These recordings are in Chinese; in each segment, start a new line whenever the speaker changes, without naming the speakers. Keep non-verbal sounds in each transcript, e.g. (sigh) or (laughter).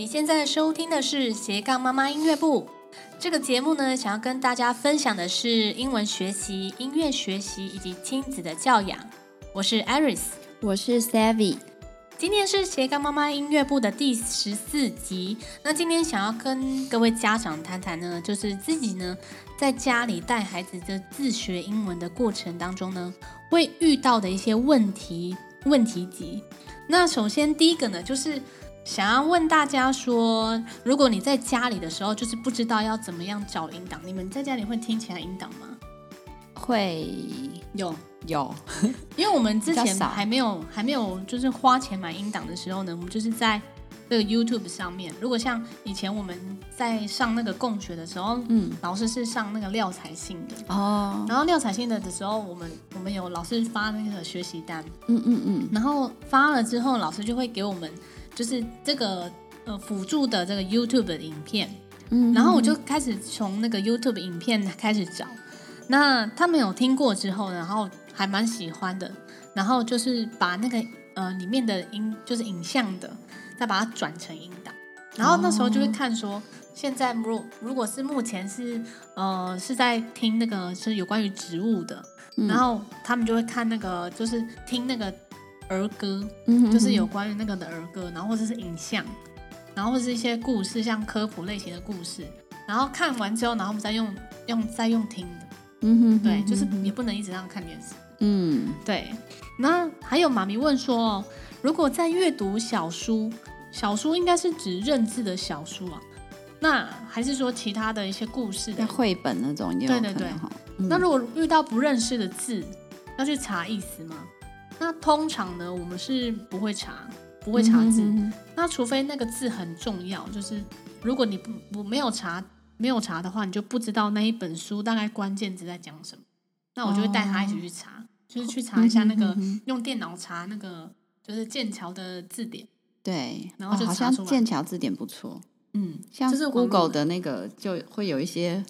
你现在收听的是斜杠妈妈音乐部。这个节目呢，想要跟大家分享的是英文学习、音乐学习以及亲子的教养。我是 Aris，
我是 Savvy。
今天是斜杠妈妈音乐部的第十四集。那今天想要跟各位家长谈谈呢，就是自己呢在家里带孩子的自学英文的过程当中呢，会遇到的一些问题问题集。那首先第一个呢，就是。想要问大家说，如果你在家里的时候，就是不知道要怎么样找音档，你们在家里会听其他音档吗？
会
有
有，(laughs)
因为我们之前还没有还没有就是花钱买音档的时候呢，我们就是在这个 YouTube 上面。如果像以前我们在上那个共学的时候，嗯，老师是上那个廖彩信的哦，然后廖彩信的的时候，我们我们有老师发那个学习单，嗯嗯嗯，然后发了之后，老师就会给我们。就是这个呃辅助的这个 YouTube 的影片，嗯，然后我就开始从那个 YouTube 影片开始找，那他们有听过之后，然后还蛮喜欢的，然后就是把那个呃里面的音就是影像的，再把它转成音档，然后那时候就会看说，现在如如果是目前是呃是在听那个是有关于植物的，然后他们就会看那个就是听那个。儿歌，就是有关于那个的儿歌，然后或者是影像，然后或者是一些故事，像科普类型的故事，然后看完之后，然后我们再用用再用听的，嗯哼，对，就是也不能一直这样看电视，嗯，对。那还有妈咪问说，如果在阅读小书，小书应该是指认字的小书啊，那还是说其他的一些故事的
绘本那种？对对对。
那如果遇到不认识的字，要去查意思吗？那通常呢，我们是不会查，不会查字。嗯、那除非那个字很重要，就是如果你不不没有查，没有查的话，你就不知道那一本书大概关键字在讲什么。那我就会带他一起去查，哦、就是去查一下那个、用电脑查那个就是剑桥的字典。
对，然后好像剑桥字典不错。嗯，像是 Google 的那个就会有一些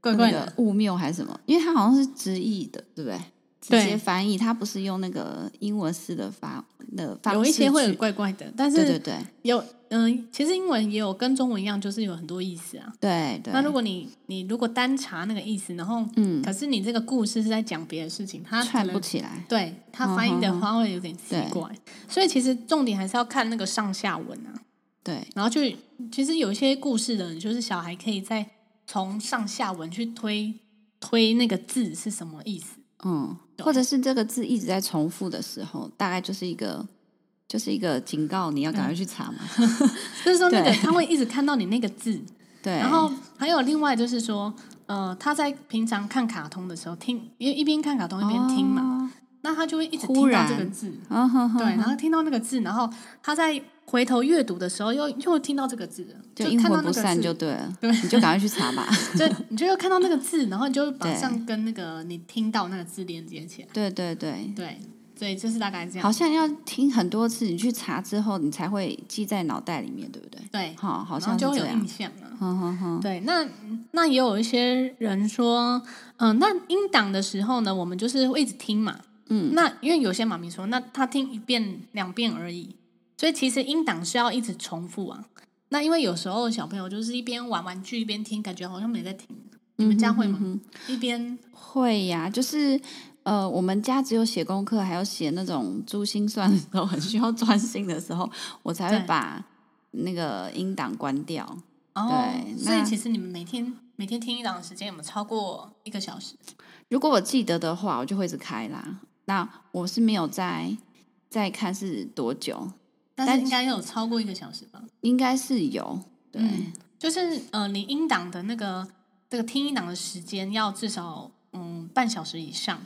怪怪的误谬还是什么，因为它好像是直译的，对不对？直接翻译，它不是用那个英文式的发的方式，有
一些会很怪怪的，但是
对对对，
有嗯、呃，其实英文也有跟中文一样，就是有很多意思啊。
对对。
那如果你你如果单查那个意思，然后嗯，可是你这个故事是在讲别的事情，它
串不起来。
对，它翻译的话会有点奇怪，嗯、所以其实重点还是要看那个上下文啊。
对，
然后就其实有一些故事的，就是小孩可以在从上下文去推推那个字是什么意思。
嗯，或者是这个字一直在重复的时候，大概就是一个，就是一个警告，你要赶快去查嘛。
嗯、(laughs) 就是说，那个他会一直看到你那个字，
对。
然后还有另外就是说，呃，他在平常看卡通的时候听，因为一边看卡通一边听嘛，哦、那他就会一直听到这个字，
然
对，然后听到那个字，然后他在。回头阅读的时候，又又听到这个字，
就阴魂不散就对了。对，你就赶快去查吧。(laughs)
就你就又看到那个字，然后你就马上跟那个你听到那个字连接起来。
对对对
对，所以就是大概这样。
好像要听很多次，你去查之后，你才会记在脑袋里面，对不对？
对，
好，好像就会有印
象了。对，那那也有一些人说，嗯、呃，那音档的时候呢，我们就是会一直听嘛。嗯。那因为有些妈咪说，那她听一遍两遍而已。所以其实音档是要一直重复啊。那因为有时候小朋友就是一边玩玩具一边听，感觉好像没在听。你们家会吗？一边
会呀，就是呃，我们家只有写功课，还有写那种珠心算的时候，很需要专心的时候，我才会把那个音档关掉。
对，哦、所以其实你们每天每天听一档的时间有没有超过一个小时？
如果我记得的话，我就会一直开啦。那我是没有在在看是多久。
但是应该有超过一个小时吧？
应该是有，对，
嗯、就是呃，你音档的那个这个听音档的时间要至少嗯半小时以上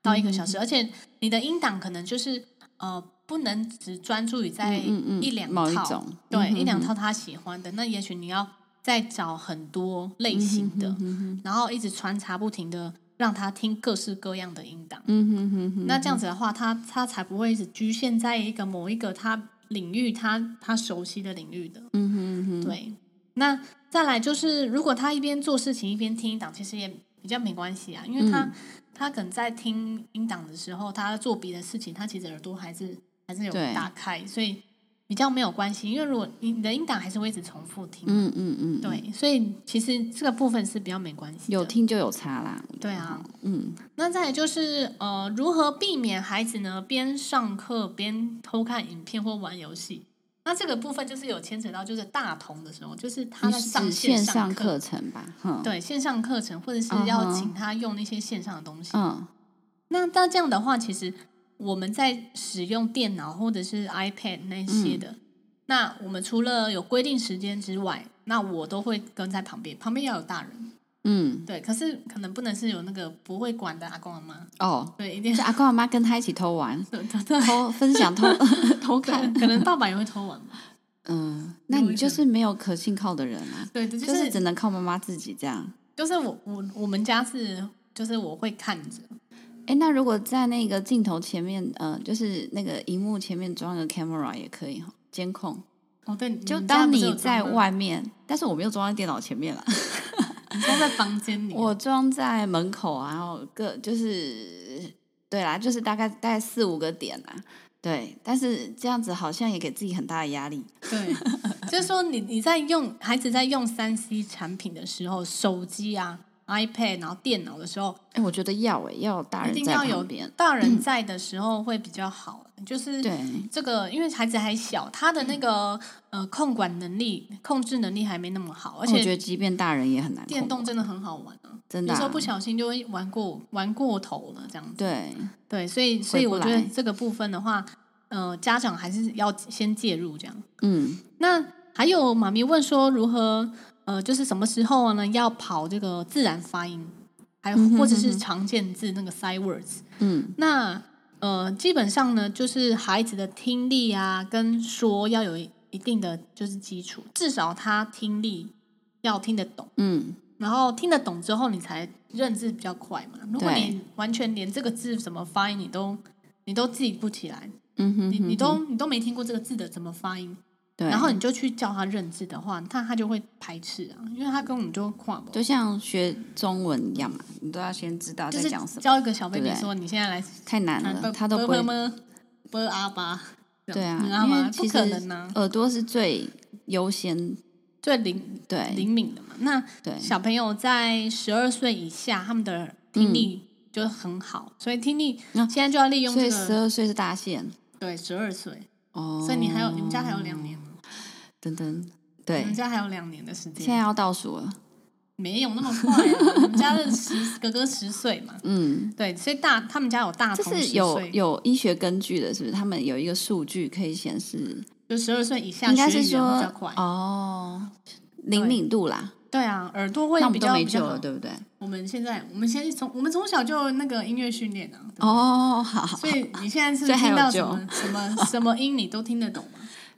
到一个小时，嗯、而且你的音档可能就是呃不能只专注于在一两套，嗯嗯嗯对，一两套他喜欢的，那也许你要再找很多类型的，然后一直穿插不停的。让他听各式各样的音档，嗯哼哼哼，那这样子的话，他他才不会只局限在一个某一个他领域，他他熟悉的领域的，嗯哼哼，对。那再来就是，如果他一边做事情一边听音档，其实也比较没关系啊，因为他、嗯、他可能在听音档的时候，他做别的事情，他其实耳朵还是还是有打开，所以比较没有关系，因为如果你的音档还是会一直重复听，
嗯嗯嗯，
对，所以其实这个部分是比较没关系，
有听就有差啦。
对啊，
嗯，
那再来就是呃，如何避免孩子呢边上课边偷看影片或玩游戏？那这个部分就是有牵扯到，就是大同的时候，就是他在上线
上课程吧，
对，线上课程或者是要请他用那些线上的东西，
嗯，
那那这样的话，其实。我们在使用电脑或者是 iPad 那些的，嗯、那我们除了有规定时间之外，那我都会跟在旁边，旁边要有大人。
嗯，
对，可是可能不能是有那个不会管的阿公阿妈。
哦，
对，一定是
阿公阿妈跟他一起偷玩，(laughs) 偷分享偷 (laughs) 偷看，
可能爸爸也会偷玩。
嗯，那你就是没有可信靠的人啊。
对，就是、
就是只能靠妈妈自己这样。
就是我我我们家是，就是我会看着。
哎，那如果在那个镜头前面，呃，就是那个荧幕前面装个 camera 也可以哈，监控。
哦，对，
就当你在外面，但是我没有装在电脑前面了，(laughs)
装在房间里。(laughs)
我装在门口啊，然后各就是，对啦，就是大概大概四五个点啦。对，但是这样子好像也给自己很大的压力。
对，就是说你你在用孩子在用三 C 产品的时候，手机啊。iPad，然后电脑的时候，
哎，我觉得要哎，要大人在一定要有
大人在的时候会比较好。嗯、就是对这个，因为孩子还小，他的那个呃控管能力、控制能力还没那么好，而且我
觉得即便大人也很难。
电动真的很好玩啊，
真的、啊，
有时候不小心就会玩过玩过头了，这样子。
对
对，所以所以我觉得这个部分的话，呃，家长还是要先介入这样。
嗯，
那还有妈咪问说如何？呃，就是什么时候呢？要跑这个自然发音，还有或者是常见字那个 sight words。
嗯，
那呃，基本上呢，就是孩子的听力啊，跟说要有一定的就是基础，至少他听力要听得懂。
嗯，
然后听得懂之后，你才认字比较快嘛。如果你完全连这个字怎么发音你都你都记不起来，
嗯哼，哼，哼，
你你都你都没听过这个字的怎么发音？
对，
然后你就去教他认字的话，他他就会排斥啊，因为他跟我们就跨不。
就像学中文一样嘛，你都要先知道在讲什
么。教一个小 baby 说：“你现在来。”
太难了，他都不会。
啵阿巴。
对啊，
因为其实
耳朵是最优先、
最灵
对
灵敏的嘛。那对小朋友在十二岁以下，他们的听力就很好，嗯、所以听力现在就要利用这个。
所以十二岁是大限。
对，十二岁。
哦。
所以你还有，你们家还有两年。
等等，对，
我们家还有两年的时间，
现在要倒数了，
没有那么快啊。我们家是十哥哥十岁嘛，(laughs)
嗯，
对，所以大他们家有大童，
这是有有医学根据的，是不是？他们有一个数据可以显示，
就十二岁以下应该是说比较快。
哦，灵敏度啦，
对啊，耳朵会比较
没救了，对不对？
我们现在，我们先从我们从小就那个音乐训练啊，
哦，好，好，
所以你现在是听到什么什么什么音，你都听得懂吗？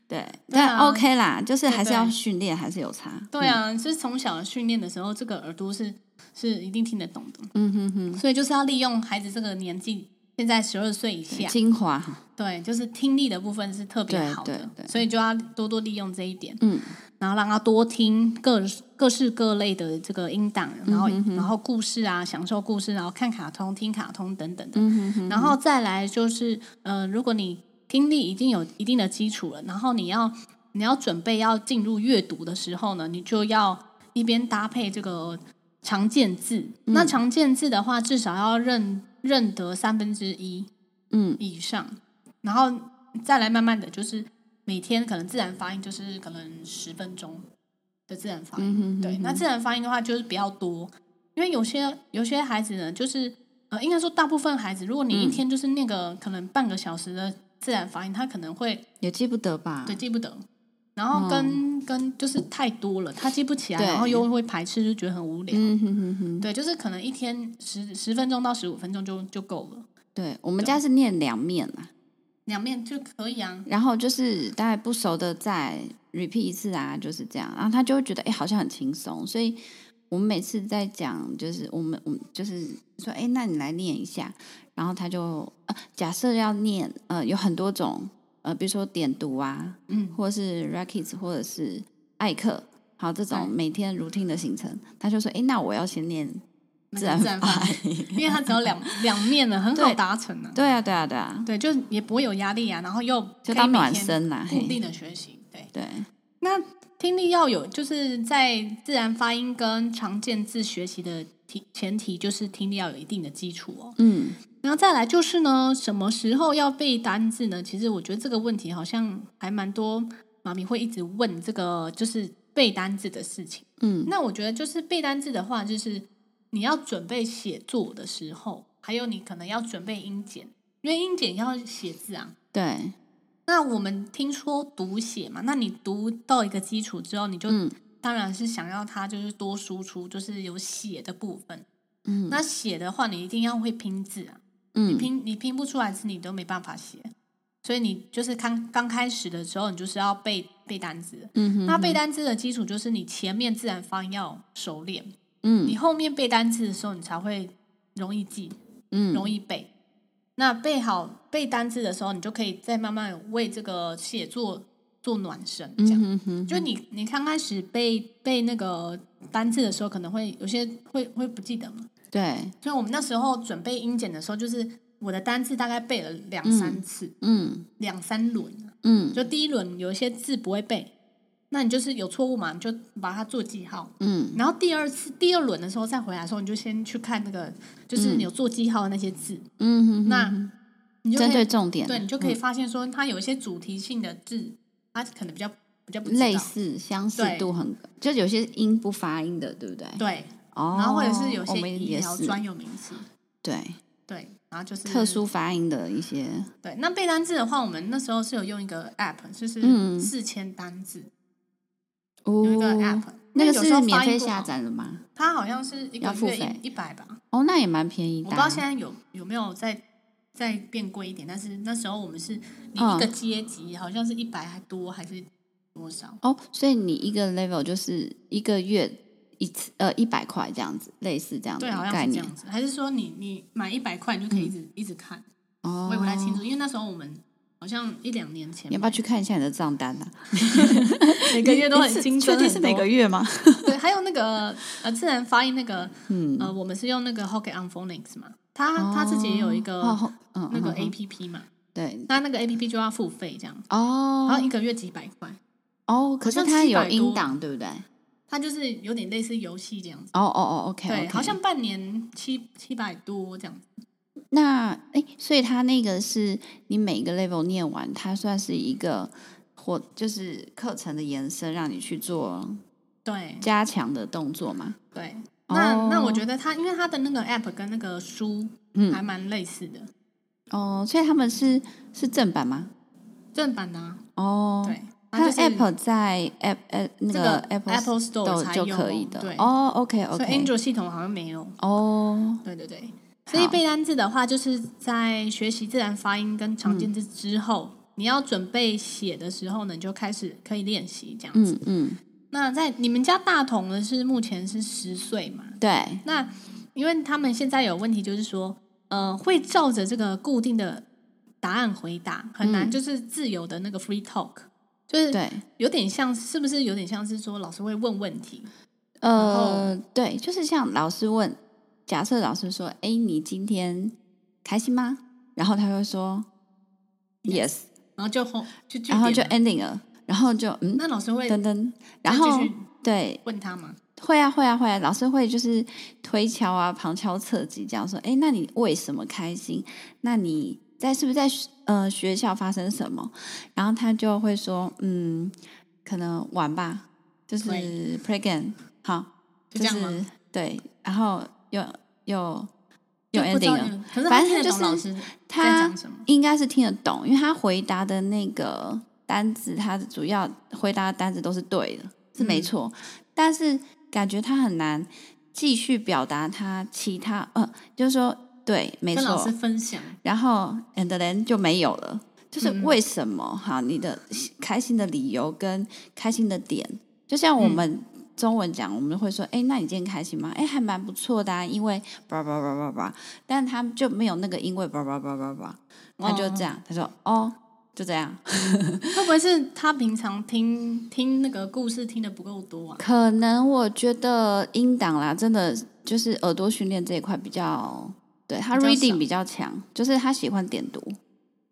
对，但 OK 啦，就是还是要训练，还是有差。
对啊，就是从小训练的时候，这个耳朵是是一定听得懂的。
嗯哼哼。
所以就是要利用孩子这个年纪，现在十二岁以下，
精华。
对，就是听力的部分是特别好的，所以就要多多利用这一点。
嗯。
然后让他多听各各式各类的这个音档，然后然后故事啊，享受故事，然后看卡通、听卡通等等的。
嗯哼哼。
然后再来就是，呃，如果你听力已经有一定的基础了，然后你要你要准备要进入阅读的时候呢，你就要一边搭配这个常见字。嗯、那常见字的话，至少要认认得三分之一，
嗯
以上，嗯、然后再来慢慢的就是每天可能自然发音就是可能十分钟的自然发音。
嗯、哼哼哼
对，那自然发音的话就是比较多，因为有些有些孩子呢，就是呃，应该说大部分孩子，如果你一天就是那个可能半个小时的。自然发音，他可能会
也记不得吧？
对，记不得。然后跟、嗯、跟就是太多了，他记不起来，然后又会排斥，就觉得很无聊。
嗯哼哼哼。
对，就是可能一天十十分钟到十五分钟就就够了。
对，我们家是念两面啊，
两面就可以啊。
然后就是大概不熟的再 repeat 一次啊，就是这样。然后他就会觉得哎，好像很轻松。所以我们每次在讲，就是我们我们就是说，哎，那你来念一下。然后他就呃，假设要念呃，有很多种呃，比如说点读啊，
嗯，
或者是 Rackets 或者是艾克，好这种每天 routine 的行程，他就说，哎，那我要先念自然发音，
因为它只有两 (laughs) 两面的，很好达成的。
对啊，对啊，对啊，
对，就也不会有压力啊，然后又
就当暖身啦，
固定的学习。对。
对，
那听力要有，就是在自然发音跟常见字学习的提前提，就是听力要有一定的基础哦。
嗯，
然后再来就是呢，什么时候要背单字呢？其实我觉得这个问题好像还蛮多妈咪会一直问这个，就是背单字的事情。
嗯，
那我觉得就是背单字的话，就是。你要准备写作的时候，还有你可能要准备音检，因为音检要写字啊。
对。
那我们听说读写嘛，那你读到一个基础之后，你就、嗯、当然是想要它就是多输出，就是有写的部分。
嗯。
那写的话，你一定要会拼字啊。
嗯。
你拼你拼不出来字，你都没办法写。所以你就是刚刚开始的时候，你就是要背背单词。
嗯。
那背单词的基础就是你前面自然发音要熟练。
嗯，
你后面背单词的时候，你才会容易记，
嗯，
容易背。那背好背单词的时候，你就可以再慢慢为这个写作做暖身。这样，
嗯哼哼，
就你你刚开始背背那个单词的时候，可能会有些会会不记得嘛。
对，
所以我们那时候准备英检的时候，就是我的单词大概背了两三次，
嗯，
两三轮，
嗯，
就第一轮有一些字不会背。那你就是有错误嘛，你就把它做记号。
嗯，
然后第二次、第二轮的时候再回来的时候，你就先去看那个，就是你有做记号的那些字。
嗯哼。
那你就
针对重点，
对，你就可以发现说，它有一些主题性的字，它可能比较比较不
类似，相似度很，就有些音不发音的，对不对？
对。
哦。
然后或者是有些医疗专有名词。
对。
对，然后就是
特殊发音的一些。
对，那背单字的话，我们那时候是有用一个 app，就是四千单字。有一个 app，
那个是免费下载的吗？
它好像是一个月一百吧。
哦，那也蛮便宜的。
我不知道现在有有没有再再变贵一点，但是那时候我们是你一个阶级好像是一百还多还是多少？
哦，所以你一个 level 就是一个月一次呃一百块这样子，类似这样子
对，好像是这样子。还是说你你买一百块你就可以一直一直看？
哦，
我也不太清楚，因为那时候我们。好像一两年前，
你要不要去看一下你的账单呢？(laughs)
每个月都很精确
定是每个月吗？(laughs)
对，还有那个呃自然发音那个，嗯呃，我们是用那个 Hokkien on Phonics 嘛，他他自己也有一个那个 A P P 嘛，
对，
那那个 A P P 就要付费这样
哦，
然后一个月几百块
哦，可是它有音档对不对？
它就是有点类似游戏这样子，
哦哦哦，OK，
对，好像半年七七百多这样子。
那哎，所以他那个是你每个 level 念完，它算是一个或就是课程的延伸，让你去做
对
加强的动作嘛？
对。那、哦、那我觉得他，因为他的那个 app 跟那个书嗯还蛮类似的、
嗯、哦，所以他们是是正版吗？
正版的、啊、
哦。
对，
它 app 在 app 呃那个
Apple Apple Store
就可以的。
对
哦，OK OK。
所以 Android 系统好像没有
哦。
对对对。所以背单字的话，就是在学习自然发音跟常见字之后，嗯、你要准备写的时候呢，你就开始可以练习这样子。
嗯嗯。
那在你们家大同呢，是目前是十岁嘛？
对。
那因为他们现在有问题，就是说，呃，会照着这个固定的答案回答，很难就是自由的那个 free talk，、嗯、就是对，有点像，是不是有点像是说老师会问问题？
呃，对，就是像老师问。假设老师说：“哎，你今天开心吗？”然后他会说：“Yes。”
然后就后就
然后就 ending 了，然后就嗯，
那老师会
噔噔，然后对
问他吗？
会啊会啊会啊，老师会就是推敲啊，旁敲侧击这样说：“哎，那你为什么开心？那你在是不是在呃学校发生什么？”然后他就会说：“嗯，可能玩吧，就是 play game。”好，就是对，然后。有有有 ending 了，反正就是他应该是听得懂，因为他回答的那个单子，他的主要回答的单子都是对的，是没错。嗯、但是感觉他很难继续表达他其他，呃，就是说对，没错。跟
老师分享，
然后 and then 就没有了，就是为什么？哈、嗯，你的开心的理由跟开心的点，就像我们。嗯中文讲，我们会说：“哎，那你今天开心吗？哎，还蛮不错的啊，因为叭叭叭叭叭，但他就没有那个因为叭叭叭叭叭，他就这样，他说：哦，就这样。
会不会是他平常听听那个故事听的不够多啊？
可能我觉得音档啦，真的就是耳朵训练这一块比较，对他 reading 比较强，就是他喜欢点读。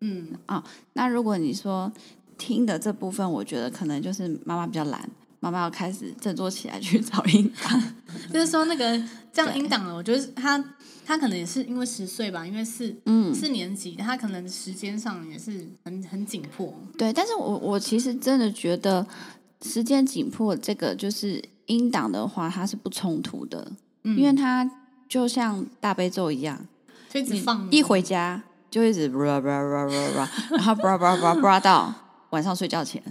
嗯啊、哦，那如果你说听的这部分，我觉得可能就是妈妈比较懒。妈妈要开始振作起来去找音档，(laughs)
就是说那个这样音档了，我觉得他他可能也是因为十岁吧，因为四嗯。四年级，他可能时间上也是很很紧迫。
对，但是我我其实真的觉得时间紧迫，这个就是音档的话，它是不冲突的，嗯、因为它就像大悲咒一样，
就一直放，
一回家就一直 (laughs) bra bra bra bra bra，然后 bra bra bra bra 到晚上睡觉前。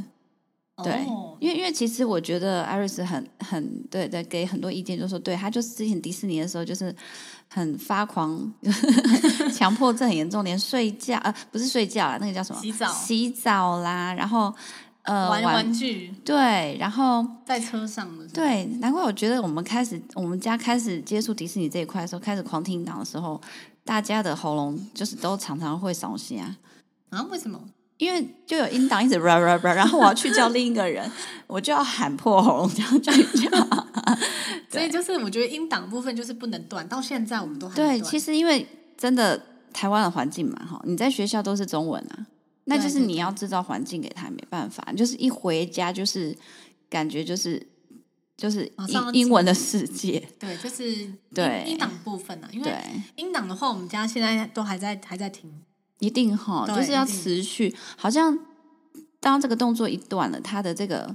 对，因为因为其实我觉得艾瑞斯很很对对，给很多意见，就说对他就是之前迪士尼的时候就是很发狂，(laughs) 强迫症很严重，连睡觉呃不是睡觉啦，那个叫什么？
洗澡
洗澡啦，然后呃
玩玩具，
对，然后
在车上的时候
对，难怪我觉得我们开始我们家开始接触迪士尼这一块的时候，开始狂听档的时候，大家的喉咙就是都常常会烧声啊
啊？为什么？
因为就有音档一直 rap rap rap，然后我要去叫另一个人，我就要喊破喉咙这样去叫。(laughs)
所以就是我觉得音档部分就是不能断，到现在我们都还
对。其实因为真的台湾的环境嘛，哈，你在学校都是中文啊，那就是你要制造环境给他，没办法，就是一回家就是感觉就是就是英英文的世界。
对，就是对音档部分啊，因为音档的话，我们家现在都还在还在听。
一定哈，就是要持续。好像当这个动作一断了，它的这个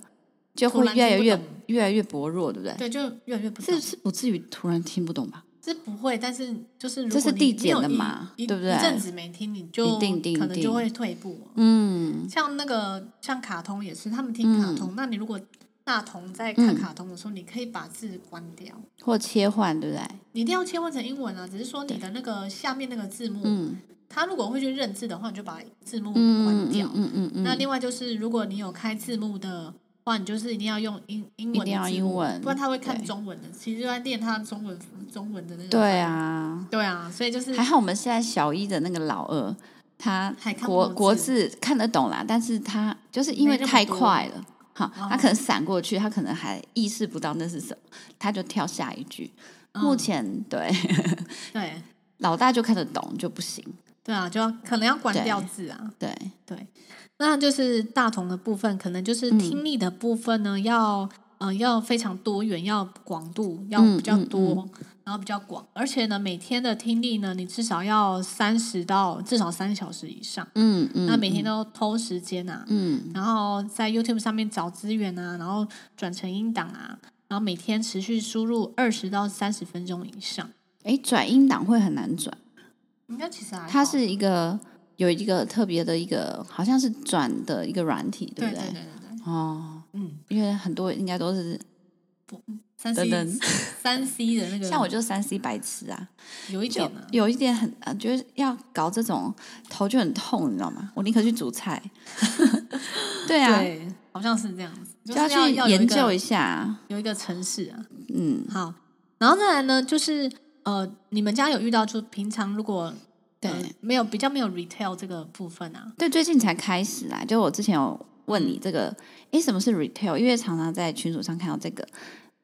就会越来越越来越薄弱，对不对？
对，就越来越不。
这是不至于突然听不懂吧？
这不会，但是就是
这是递减的嘛，对不对？
一阵子没听，你就可能就会退步。
嗯，
像那个像卡通也是，他们听卡通，那你如果大童在看卡通的时候，你可以把字关掉
或切换，对不对？
你一定要切换成英文啊！只是说你的那个下面那个字幕，嗯。他如果会去认字的话，你就把字幕关掉。嗯嗯，嗯，嗯，嗯，那另外就是，如果你有开字幕的话，你就是一定要用英英文的字幕，不然他会看中文的。其实就在练他中文中文的那个。
对啊，
对啊，所以就是
还好我们现在小一的那个老二，他国国字看得懂啦，但是他就是因为太快了，好，他可能闪过去，他可能还意识不到那是什么，他就跳下一句。嗯、目前对
对，(laughs)
老大就看得懂就不行。
对啊，就要可能要关掉字啊。
对
对，那就是大同的部分，可能就是听力的部分呢，嗯、要呃要非常多元，要广度要比较多，嗯嗯嗯、然后比较广，而且呢，每天的听力呢，你至少要三十到至少三小时以上。嗯嗯，嗯那每天都偷时间啊，嗯，然后在 YouTube 上面找资源啊，然后转成音档啊，然后每天持续输入二十到三十分钟以上。
哎，转音档会很难转。
应该其实还，
它是一个有一个特别的一个，好像是转的一个软体，对不对？
对？对对对。
哦，嗯，因为很多应该都是
三 C (laughs) 三 C 的那个，
像我就三 C 白痴啊，
有一点，
有一点很啊，觉得要搞这种头就很痛，你知道吗？我宁可去煮菜。(laughs) 对啊，
对，好像是这样子，
就要去研究一下，
有一个城市啊，嗯，好，然后再来呢，就是。呃，你们家有遇到就平常如果对、呃、没有比较没有 retail 这个部分啊？
对，最近才开始啊。就我之前有问你这个，哎，什么是 retail？因为常常在群组上看到这个，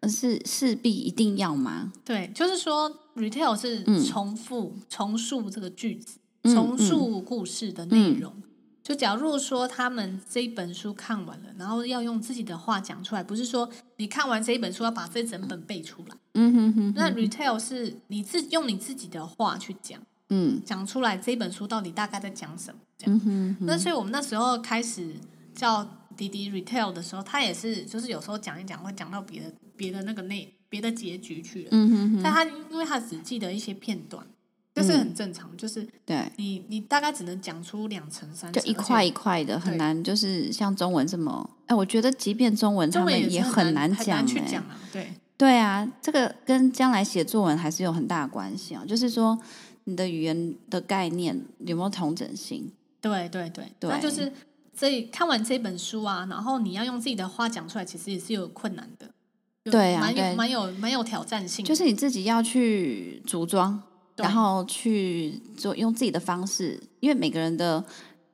是势必一定要吗？
对，就是说 retail 是重复、嗯、重述这个句子，重述故事的内容。嗯嗯就假如说他们这一本书看完了，然后要用自己的话讲出来，不是说你看完这一本书要把这整本背出来。嗯哼哼。那 retail 是你自用你自己的话去讲，嗯，讲出来这本书到底大概在讲什么？这样。嗯哼哼。那所以我们那时候开始叫迪迪 retail 的时候，他也是就是有时候讲一讲会讲到别的别的那个内别的结局去了。嗯哼哼。但他因为他只记得一些片段。这是很正常，就是对你，你大概只能讲出两层、三层，
就一块一块的，很难。就是像中文这么，哎，我觉得即便中文他们也很难讲，哎，
对
对啊，这个跟将来写作文还是有很大的关系啊。就是说，你的语言的概念有没有同整性？
对对对，那就是所以看完这本书啊，然后你要用自己的话讲出来，其实也是有困难的。
对啊，
蛮有蛮有蛮有挑战性，
就是你自己要去组装。然后去做用自己的方式，因为每个人的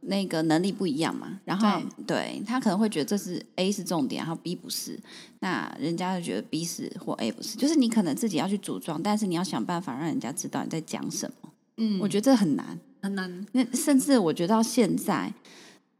那个能力不一样嘛，然后对，对他可能会觉得这是 A 是重点，然后 B 不是，那人家就觉得 B 是或 A 不是，就是你可能自己要去组装，但是你要想办法让人家知道你在讲什么。嗯，我觉得这很难，
很难。
那甚至我觉得到现在，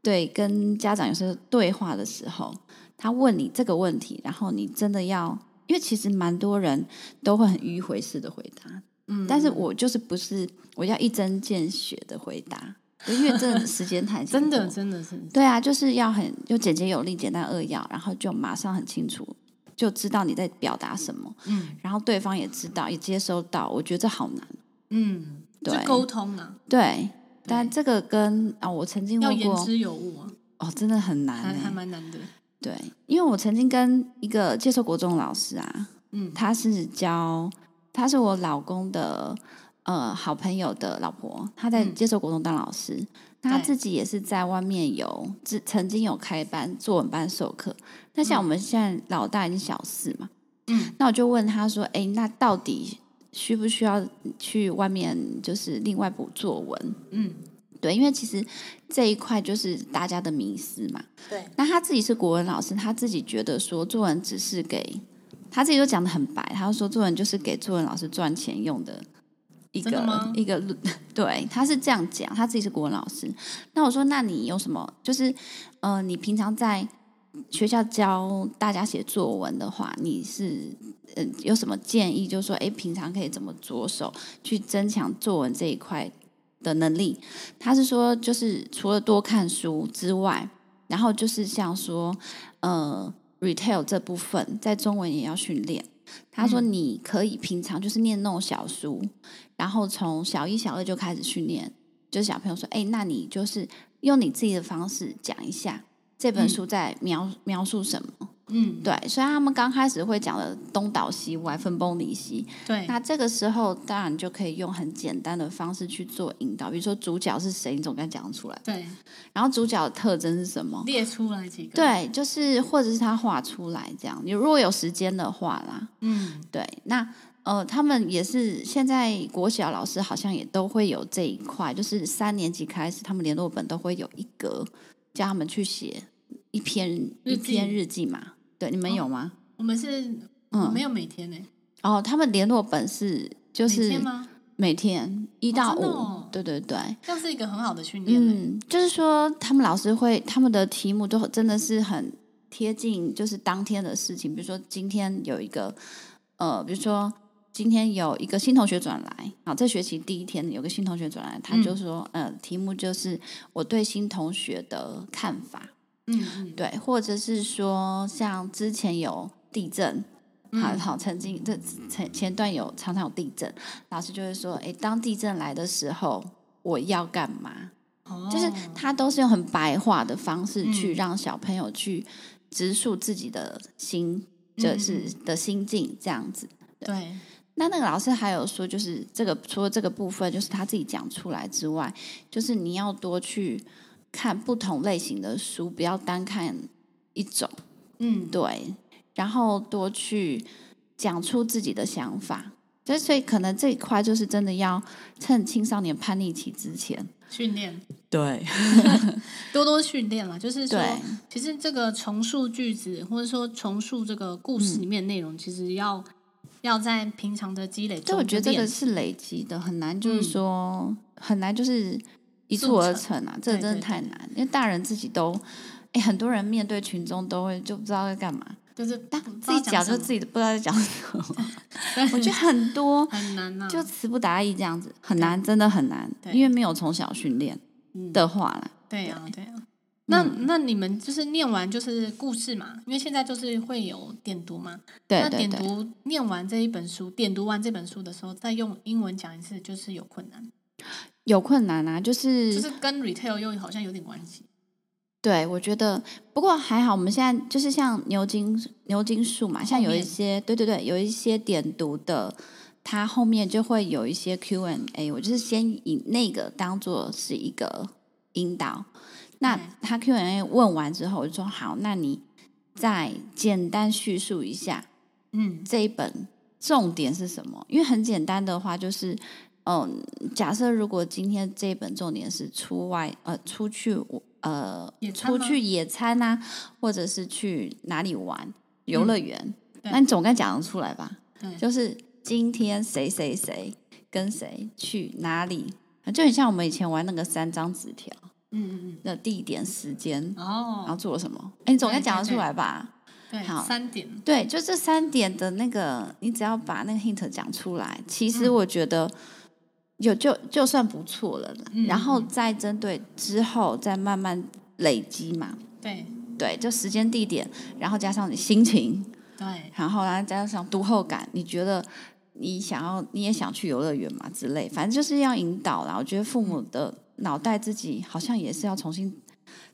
对，跟家长有时候对话的时候，他问你这个问题，然后你真的要，因为其实蛮多人都会很迂回式的回答，嗯，但是我就是不是我要一针见血的回答。因为这时间太 (laughs)
真的真的是
对啊，就是要很就简洁有力、简单扼要，然后就马上很清楚，就知道你在表达什么。嗯，然后对方也知道，也接收到。我觉得这好难。
嗯，对，沟通啊。
对，但这个跟啊，我曾经问过，
要言之有物啊。
哦，真的很难，
还还蛮难的。
对，因为我曾经跟一个接受国中老师啊，嗯，他是教，他是我老公的。呃，好朋友的老婆，她在接受国中当老师，嗯、她自己也是在外面有，曾经有开班作文班授课。那像我们现在老大已经小四嘛，嗯，那我就问他说：“哎，那到底需不需要去外面，就是另外补作文？”嗯，对，因为其实这一块就是大家的迷思嘛。对，那他自己是国文老师，他自己觉得说作文只是给他自己都讲的很白，他说作文就是给作文老师赚钱用的。一个一个，(laughs) 对，他是这样讲，他自己是国文老师。那我说，那你有什么？就是，呃，你平常在学校教大家写作文的话，你是呃有什么建议？就是说，哎，平常可以怎么着手去增强作文这一块的能力？他是说，就是除了多看书之外，然后就是像说，呃，retail 这部分在中文也要训练。他说：“你可以平常就是念那种小书，然后从小一、小二就开始训练。就是小朋友说，哎，那你就是用你自己的方式讲一下这本书在描描述什么。”嗯，对，所以他们刚开始会讲的东倒西歪、分崩离析。对，那这个时候当然就可以用很简单的方式去做引导，比如说主角是谁，你总该讲出来。对，然后主角的特征是什么？
列出来几个。
对，就是或者是他画出来这样。你如果有时间的话啦，嗯，对，那呃，他们也是现在国小老师好像也都会有这一块，就是三年级开始，他们联络本都会有一格叫他们去写一篇一篇日记嘛。对，你们有吗？
哦、我们是，嗯，没有每天呢。
哦，他们联络本是就是每天吗？每天一到五，哦哦、对对对，
这样是一个很好的训练。嗯，
就是说他们老师会他们的题目都真的是很贴近，就是当天的事情。比如说今天有一个，呃，比如说今天有一个新同学转来，啊，这学期第一天有个新同学转来，他就说，嗯、呃，题目就是我对新同学的看法。嗯，嗯，对，或者是说，像之前有地震，嗯、好好，曾经这前前段有常常有地震，老师就会说，哎，当地震来的时候，我要干嘛？哦、就是他都是用很白话的方式去让小朋友去直述自己的心，嗯、就是的心境这样子。对，对那那个老师还有说，就是这个除了这个部分，就是他自己讲出来之外，就是你要多去。看不同类型的书，不要单看一种。嗯，对，然后多去讲出自己的想法。所以，所以可能这一块就是真的要趁青少年叛逆期之前
训练。
对，(laughs) (laughs)
多多训练了。就是说，对其实这个重述句子，或者说重述这个故事里面内容，嗯、其实要要在平常的积累中。
就我觉得这个是累积的，很难，就是说、嗯、很难，就是。一蹴而成啊！这真的太难，对对对，因为大人自己都，哎，很多人面对群众都会就不知道在干嘛，
就是
自己讲就自己都不知道在讲什么。(laughs) 我觉得很多 (laughs)
很难啊，
就词不达意这样子，很难，真的很难，对因为没有从小训练的话了。
对呀，对呀。那那你们就是念完就是故事嘛？因为现在就是会有点读嘛。对。那点读念完这一本书，点读完这本书的时候，再用英文讲一次，就是有困难。
有困难啊，就是
就是跟 retail 又好像有点关系。
对，我觉得不过还好，我们现在就是像牛津牛津树嘛，像有一些对对对，有一些点读的，它后面就会有一些 Q&A，我就是先以那个当做是一个引导。那他 Q&A 问完之后，我就说好，那你再简单叙述一下，嗯，这一本重点是什么？因为很简单的话就是。嗯，假设如果今天这一本重点是出外呃出去呃出去野餐啊，或者是去哪里玩游乐园，嗯、那你总该讲得出来吧？对，就是今天谁谁谁跟谁去哪里，就很像我们以前玩那个三张纸条，嗯嗯嗯，的地点时间哦，然后做了什么？哎，你总该讲得出来吧？
对，好，三点，
对，就这三点的那个，你只要把那个 hint 讲出来，其实我觉得。嗯有就就算不错了，嗯，然后再针对之后再慢慢累积嘛。
对
对，就时间地点，然后加上你心情，
对，
然后然后加上读后感，你觉得你想要你也想去游乐园嘛之类，反正就是要引导啦。我觉得父母的脑袋自己好像也是要重新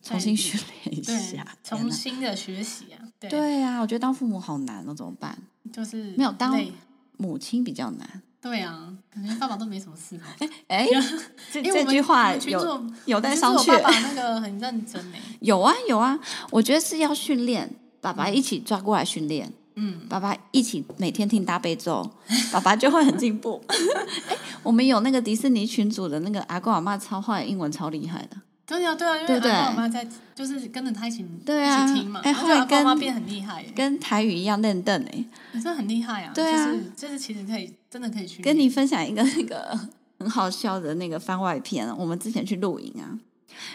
重新训练一下，
重新的学习啊。对
对啊，我觉得当父母好难哦，怎么办？
就是
没有当母亲比较难。
对啊，感觉爸爸都没什么事。
哎哎，这这句话有有待商榷。
爸爸那个很认真哎。(laughs)
有啊有啊，我觉得是要训练爸爸一起抓过来训练。嗯，爸爸一起每天听大悲咒，爸爸就会很进步。(laughs) 哎，我们有那个迪士尼群组的那个阿公阿妈超坏，英文超厉害的。
对啊对啊，因为阿公阿妈在，就是跟着他一起对啊一起听嘛。哎，后来阿公阿妈变很厉害，
跟台语一样认邓哎。
真的很厉害啊！对啊，就是其实可以。真的可以去
跟你分享一个那个很好笑的那个番外篇。我们之前去露营啊，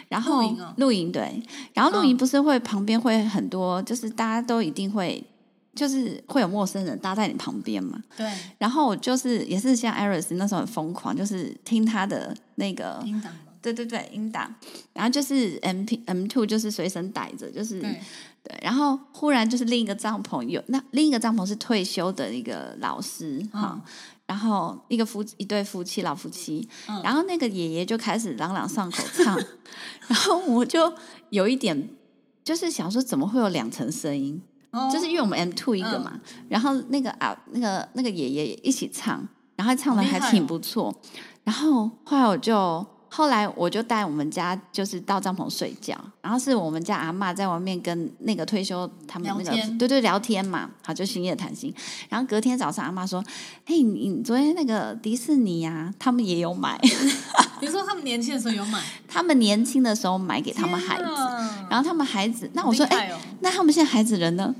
然后露营、对，然后露营不是会旁边会很多，就是大家都一定会，就是会有陌生人搭在你旁边嘛。
对。
然后我就是也是像 Aris 那时候很疯狂，就是听他的那
个
对对对，音档。然后就是 M P M two 就是随身带着，就是对，对。然后忽然就是另一个帐篷有那另一个帐篷是退休的一个老师哈。嗯然后一个夫一对夫妻老夫妻，嗯、然后那个爷爷就开始朗朗上口唱，(laughs) 然后我就有一点就是想说，怎么会有两层声音？哦、就是因为我们 M two 一个嘛，嗯、然后那个啊那个那个爷爷也一起唱，然后唱的还挺不错，哦、然后后来我就。后来我就带我们家就是到帐篷睡觉，然后是我们家阿嬷在外面跟那个退休他们那个对对聊天嘛，好就星夜谈心。然后隔天早上阿妈说：“嘿，你昨天那个迪士尼呀、啊，他们也有买。(laughs)
你说他们年轻的时候有买？
他们年轻的时候买给他们孩子，啊、然后他们孩子，那我说哎、哦，那他们现在孩子人呢？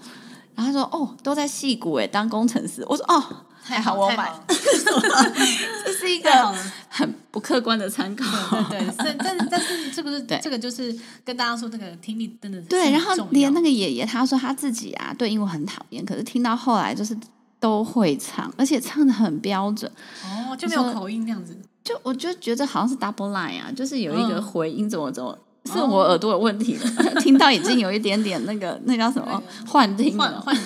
然后他说哦，都在戏谷哎当工程师。我说哦。还好我买，(laughs) 这是一个很不客观的参考。
对对，但但 (laughs) 但是 (laughs) 这个是这个就是跟大家说，这个听力真的是
对。然后连那个爷爷他说他自己啊，对英文很讨厌，可是听到后来就是都会唱，而且唱的很标准。
哦，就没有口音这样子。
就我就觉得好像是 double line 啊，就是有一个回音，怎么怎么是我耳朵有问题了？(laughs) 听到已经有一点点那个那叫什么幻听
幻幻觉。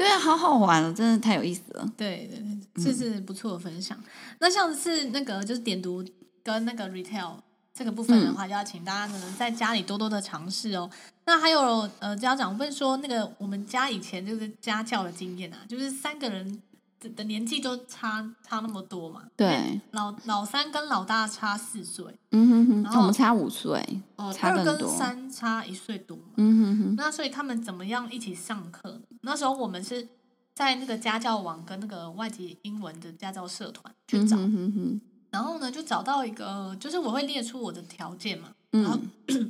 对啊，好好玩哦，真的太有意思了。
对对对，这是不错的分享。嗯、那像是那个就是点读跟那个 retail 这个部分的话，就要请大家可能在家里多多的尝试哦。那还有呃，家长问说，那个我们家以前就是家教的经验啊，就是三个人。的年纪都差差那么多嘛？
对，
老老三跟老大差四岁，
嗯哼哼，然后我们差五岁，
哦，二跟三差一岁多，嗯哼哼。那所以他们怎么样一起上课？那时候我们是在那个家教网跟那个外籍英文的家教社团去找，嗯哼哼。然后呢，就找到一个，就是我会列出我的条件嘛，然后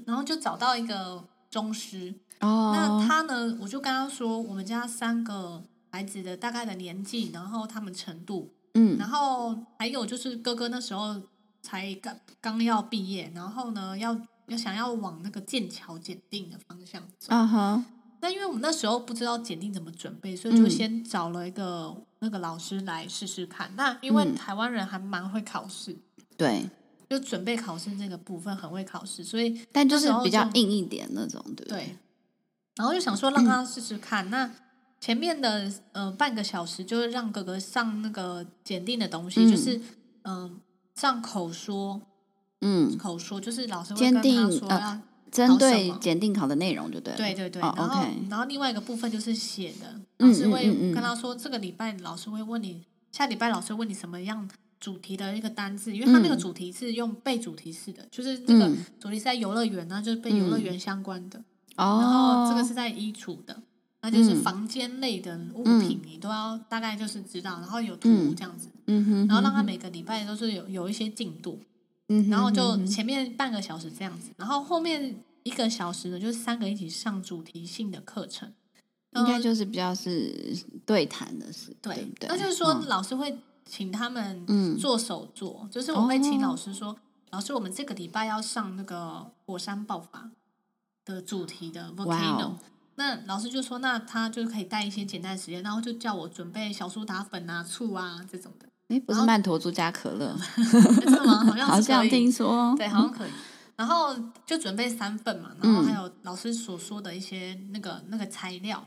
然后就找到一个中师，哦，那他呢，我就跟他说，我们家三个。孩子的大概的年纪，然后他们程度，嗯，然后还有就是哥哥那时候才刚刚要毕业，然后呢，要要想要往那个剑桥检定的方向走，啊哈。那因为我们那时候不知道检定怎么准备，所以就先找了一个那个老师来试试看。那因为台湾人还蛮会考试，
对，
就准备考试这个部分很会考试，所以
但就是比较硬一点那种，对，
对。然后就想说让他试试看，嗯、那。前面的呃半个小时就是让哥哥上那个检定的东西，嗯、就是嗯、呃、上口说，嗯。口说就是老师会跟他说要
针对检定考的内容就对了，
对对对，哦、然后 okay 然后另外一个部分就是写的，老师会跟他说这个礼拜老师会问你，下礼拜老师问你什么样主题的一个单字，因为他那个主题是用背主题式的，就是这个主题是在游乐园呢，就是背游乐园相关的，哦、然后这个是在衣橱的。那就是房间类的物品，你都要大概就是知道，然后有图这样子，嗯哼，然后让他每个礼拜都是有有一些进度，嗯，然后就前面半个小时这样子，然后后面一个小时呢，就是三个一起上主题性的课程，
应该就是比较是对谈的事，对对，
那就是说老师会请他们做手作，就是我会请老师说，老师我们这个礼拜要上那个火山爆发的主题的 volcano。那老师就说，那他就可以带一些简单实验，然后就叫我准备小苏打粉啊、醋啊这种的。
哎，不是曼陀珠加可乐，(laughs)
真的吗？好像 (laughs)
好像听说，
对，好像可以。然后就准备三份嘛，然后还有老师所说的一些那个那个材料。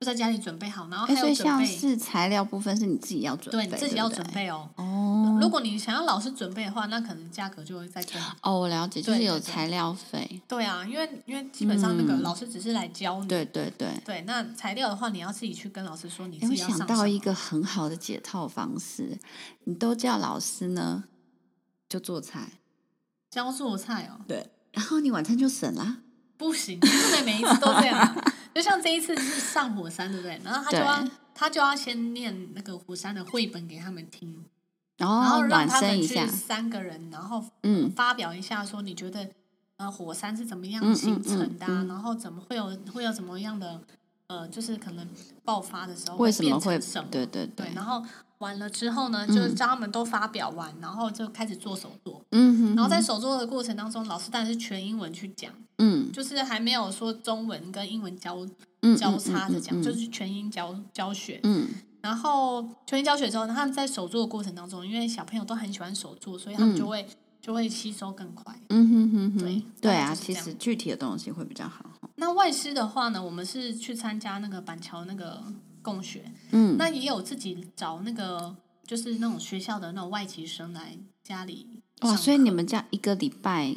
就在家里准备好，然后还有准备。
像是材料部分是你自己要准备，
对，你自己要准备哦。哦，如果你想要老师准备的话，那可能价格就会再更。
哦，我了解，就是有材料费。
对啊，因为因为基本上那个老师只是来教你。
对对对。
对，那材料的话，你要自己去跟老师说，你自己要。
我想到一个很好的解套方式，你都叫老师呢，就做菜，
教做菜哦。
对，然后你晚餐就省啦。
不行，不能每一次都这样。(laughs) 就像这一次是上火山，对不对？然后他就要他就要先念那个火山的绘本给他们听，
然后，然后
让他们去三个人，然后嗯发表一下说你觉得呃火山是怎么样形成的，然后怎么会有会有怎么样的呃就是可能爆发的时候会变成什么？
对对对，
对，然后。完了之后呢，就是将他们都发表完，嗯、然后就开始做手作。嗯哼，哼。然后在手作的过程当中，老师当然是全英文去讲。嗯。就是还没有说中文跟英文交交叉着讲，就是全英教教学。嗯。然后全英教学之后，他们在手作的过程当中，因为小朋友都很喜欢手作，所以他们就会、嗯、就会吸收更快。嗯哼哼哼。对
对啊，其实具体的东西会比较好。
那外师的话呢，我们是去参加那个板桥那个。共学，嗯，那也有自己找那个，就是那种学校的那种外籍生来家里。
哇，所以你们家一个礼拜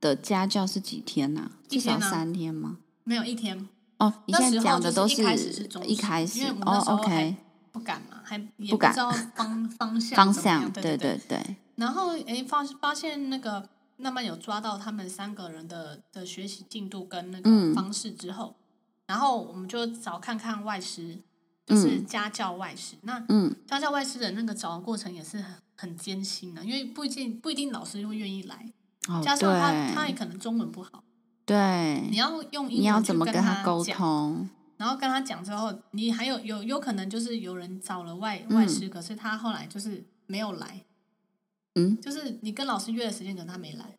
的家教是几天呢？至少三天吗？
没有一天。
哦，你现在讲的都是
一开始是中，
一开始，
因为我们那时候还不敢嘛，还也不知道方 (laughs) 方向
方向，对对对。
然后哎，发发现那个慢慢有抓到他们三个人的的学习进度跟那个方式之后。然后我们就找看看外师，就是家教外师。嗯、那嗯，家教外师的那个找的过程也是很很艰辛的，因为不一定不一定老师会愿意来，哦、加上他他也可能中文不好。
对，
你要用英文
你要怎么跟他沟通？
然后跟他讲之后，你还有有有可能就是有人找了外外师，嗯、可是他后来就是没有来。嗯，就是你跟老师约的时间，可能他没来，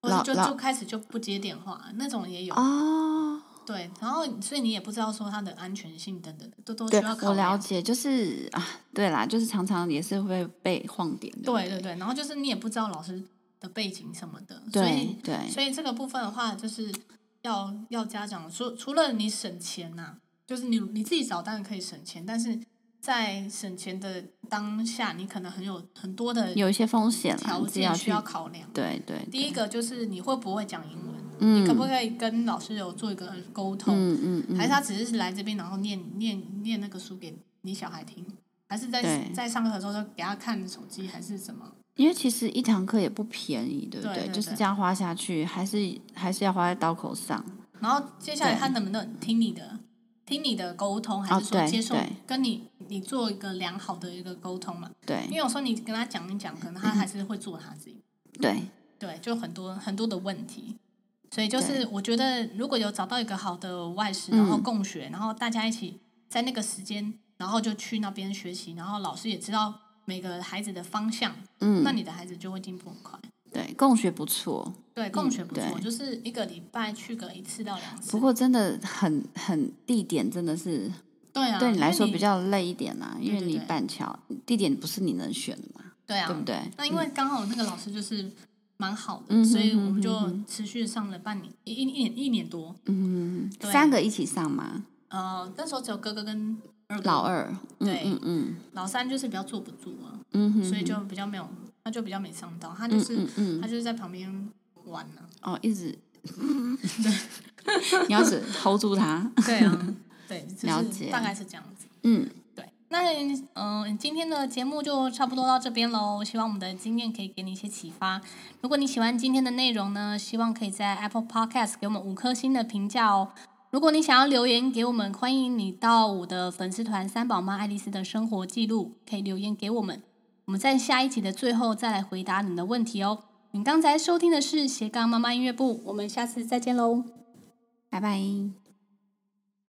或者就就开始就不接电话，那种也有哦。对，然后所以你也不知道说它的安全性等等的，都都需要考
量。我了解，就是啊，对啦，就是常常也是会被晃点的。
对对对，然后就是你也不知道老师的背景什么的，
对
所以
对，
所以这个部分的话，就是要要家长除，除了你省钱呐、啊，就是你你自己找当然可以省钱，但是在省钱的当下，你可能很有很多的
有一些风险
条件需要考量。
对对，对，
第一个就是你会不会讲英文。你可不可以跟老师有做一个沟通？嗯嗯嗯、还是他只是来这边，然后念念念那个书给你小孩听？还是在在上课的时候就给他看手机，还是什么？
因为其实一堂课也不便宜，对不对？对对对，就是这样花下去，还是还是要花在刀口上。
然后接下来他能不能听你的？听你的沟通，还是说接受跟你你做一个良好的一个沟通嘛？对，因为有时候你跟他讲一讲，可能他还是会做他自己。
对
对，就很多很多的问题。所以就是，我觉得如果有找到一个好的外师，然后共学，然后大家一起在那个时间，然后就去那边学习，然后老师也知道每个孩子的方向，嗯，那你的孩子就会进步很快。
对，共学不错。
对，共学不错，就是一个礼拜去个一次到两次。
不过真的很很地点真的是，
对啊，
对你来说比较累一点啊，因为你板桥地点不是你能选的嘛，
对啊，
对不对？
那因为刚好那个老师就是。蛮好的，所以我们就持续上了半年，一一年一年多。
嗯，三个一起上吗？
呃，那时候只有哥哥跟
老二，
对，嗯嗯，老三就是比较坐不住啊，嗯，所以就比较没有，他就比较没上到，他就是他就是在旁边玩呢。
哦，一直，对，你要是 hold 住他，
对啊，对，(laughs) 了解，大概是这样子，嗯。那嗯、今天的节目就差不多到这边喽。希望我们的经验可以给你一些启发。如果你喜欢今天的内容呢，希望可以在 Apple Podcast 给我们五颗星的评价哦。如果你想要留言给我们，欢迎你到我的粉丝团“三宝妈爱丽丝”的生活记录，可以留言给我们。我们在下一集的最后再来回答你的问题哦。你刚才收听的是斜杠妈妈音乐部，我们下次再见喽，
拜拜。